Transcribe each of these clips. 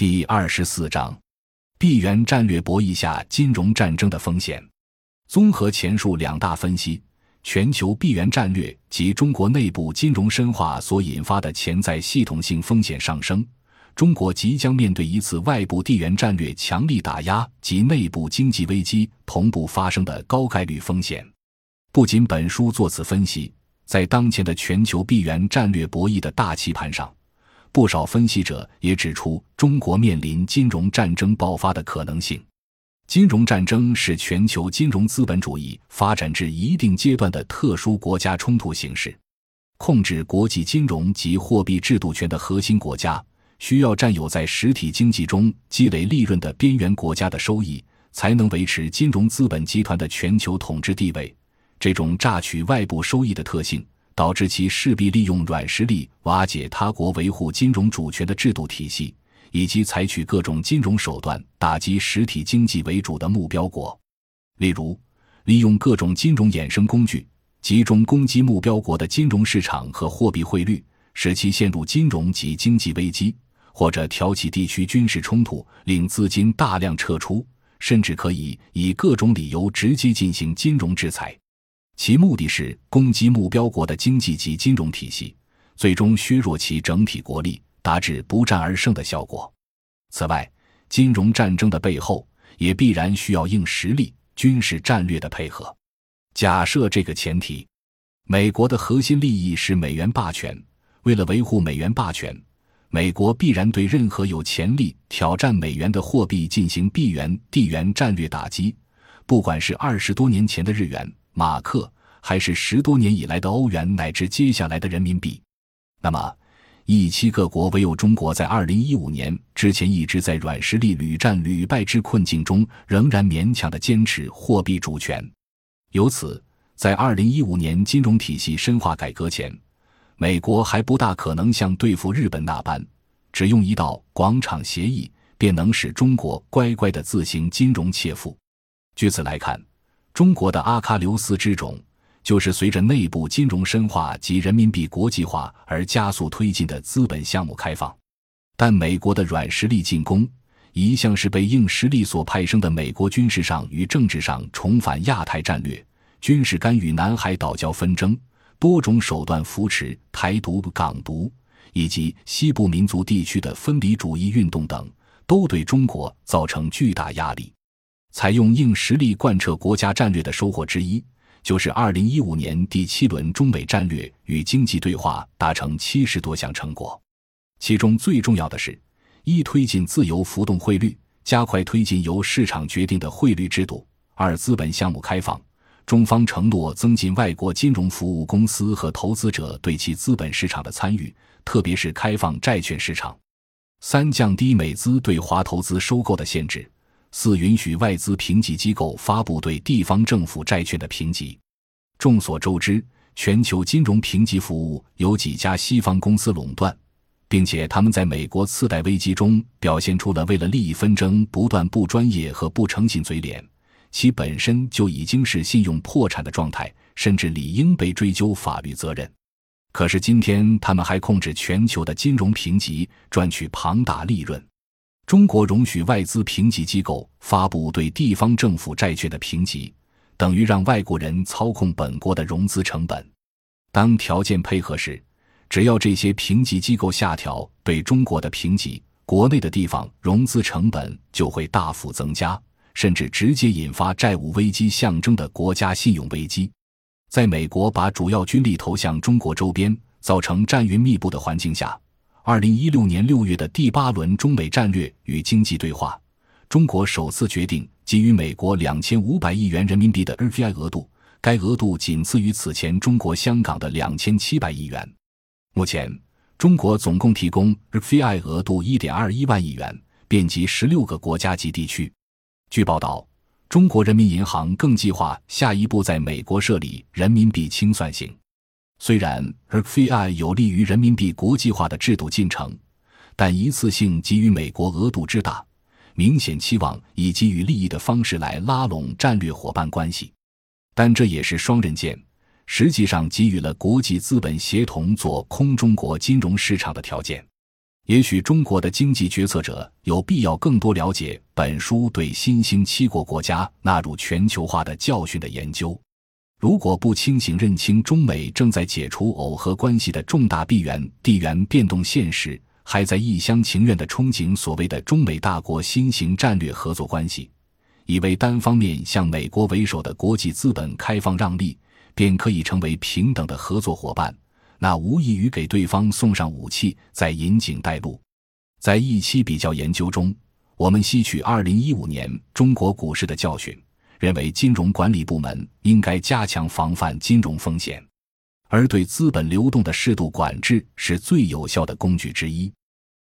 第二十四章，地缘战略博弈下金融战争的风险。综合前述两大分析，全球地缘战略及中国内部金融深化所引发的潜在系统性风险上升，中国即将面对一次外部地缘战略强力打压及内部经济危机同步发生的高概率风险。不仅本书作此分析，在当前的全球地缘战略博弈的大棋盘上。不少分析者也指出，中国面临金融战争爆发的可能性。金融战争是全球金融资本主义发展至一定阶段的特殊国家冲突形式。控制国际金融及货币制度权的核心国家，需要占有在实体经济中积累利润的边缘国家的收益，才能维持金融资本集团的全球统治地位。这种榨取外部收益的特性。导致其势必利用软实力瓦解他国维护金融主权的制度体系，以及采取各种金融手段打击实体经济为主的目标国，例如利用各种金融衍生工具集中攻击目标国的金融市场和货币汇率，使其陷入金融及经济危机，或者挑起地区军事冲突，令资金大量撤出，甚至可以以各种理由直接进行金融制裁。其目的是攻击目标国的经济及金融体系，最终削弱其整体国力，达至不战而胜的效果。此外，金融战争的背后也必然需要硬实力、军事战略的配合。假设这个前提，美国的核心利益是美元霸权，为了维护美元霸权，美国必然对任何有潜力挑战美元的货币进行地缘地缘战略打击，不管是二十多年前的日元。马克还是十多年以来的欧元，乃至接下来的人民币。那么，一期各国唯有中国在二零一五年之前一直在软实力屡战屡败之困境中，仍然勉强的坚持货币主权。由此，在二零一五年金融体系深化改革前，美国还不大可能像对付日本那般，只用一道广场协议便能使中国乖乖的自行金融切腹。据此来看。中国的阿喀琉斯之种，就是随着内部金融深化及人民币国际化而加速推进的资本项目开放。但美国的软实力进攻，一向是被硬实力所派生的美国军事上与政治上重返亚太战略、军事干预南海岛礁纷争、多种手段扶持台独、港独以及西部民族地区的分离主义运动等，都对中国造成巨大压力。采用硬实力贯彻国家战略的收获之一，就是二零一五年第七轮中美战略与经济对话达成七十多项成果。其中最重要的是：一、推进自由浮动汇率，加快推进由市场决定的汇率制度；二、资本项目开放，中方承诺增进外国金融服务公司和投资者对其资本市场的参与，特别是开放债券市场；三、降低美资对华投资收购的限制。四、允许外资评级机构发布对地方政府债券的评级。众所周知，全球金融评级服务由几家西方公司垄断，并且他们在美国次贷危机中表现出了为了利益纷争不断不专业和不诚信嘴脸，其本身就已经是信用破产的状态，甚至理应被追究法律责任。可是今天，他们还控制全球的金融评级，赚取庞大利润。中国容许外资评级机构发布对地方政府债券的评级，等于让外国人操控本国的融资成本。当条件配合时，只要这些评级机构下调对中国的评级，国内的地方融资成本就会大幅增加，甚至直接引发债务危机象征的国家信用危机。在美国把主要军力投向中国周边，造成战云密布的环境下。二零一六年六月的第八轮中美战略与经济对话，中国首次决定给予美国两千五百亿元人民币的 RFI 额度，该额度仅次于此前中国香港的两千七百亿元。目前，中国总共提供 RFI 额度一点二一万亿元，遍及十六个国家及地区。据报道，中国人民银行更计划下一步在美国设立人民币清算行。虽然 RFI 有利于人民币国际化的制度进程，但一次性给予美国额度之大，明显期望以给予利益的方式来拉拢战略伙伴关系，但这也是双刃剑，实际上给予了国际资本协同做空中国金融市场的条件。也许中国的经济决策者有必要更多了解本书对新兴七国国家纳入全球化的教训的研究。如果不清醒认清中美正在解除耦合关系的重大地缘地缘变动现实，还在一厢情愿地憧憬所谓的中美大国新型战略合作关系，以为单方面向美国为首的国际资本开放让利，便可以成为平等的合作伙伴。那无异于给对方送上武器，在引颈带路。在一期比较研究中，我们吸取2015年中国股市的教训，认为金融管理部门应该加强防范金融风险，而对资本流动的适度管制是最有效的工具之一。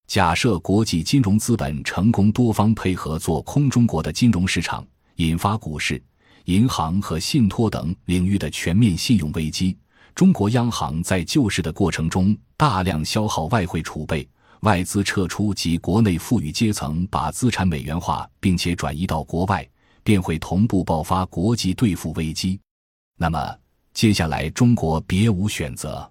假设国际金融资本成功多方配合做空中国的金融市场，引发股市、银行和信托等领域的全面信用危机。中国央行在救市的过程中大量消耗外汇储备，外资撤出及国内富裕阶层把资产美元化，并且转移到国外，便会同步爆发国际兑付危机。那么，接下来中国别无选择。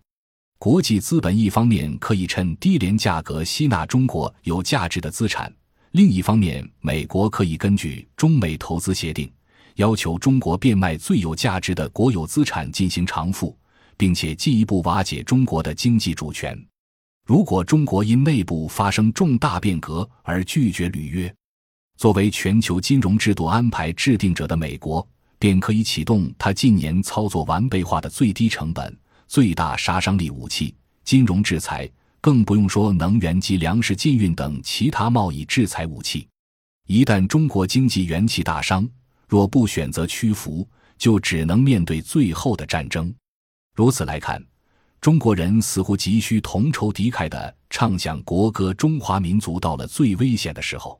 国际资本一方面可以趁低廉价格吸纳中国有价值的资产，另一方面，美国可以根据中美投资协定，要求中国变卖最有价值的国有资产进行偿付。并且进一步瓦解中国的经济主权。如果中国因内部发生重大变革而拒绝履约，作为全球金融制度安排制定者的美国，便可以启动它近年操作完备化的最低成本、最大杀伤力武器——金融制裁，更不用说能源及粮食禁运等其他贸易制裁武器。一旦中国经济元气大伤，若不选择屈服，就只能面对最后的战争。如此来看，中国人似乎急需同仇敌忾的唱响国歌，中华民族到了最危险的时候。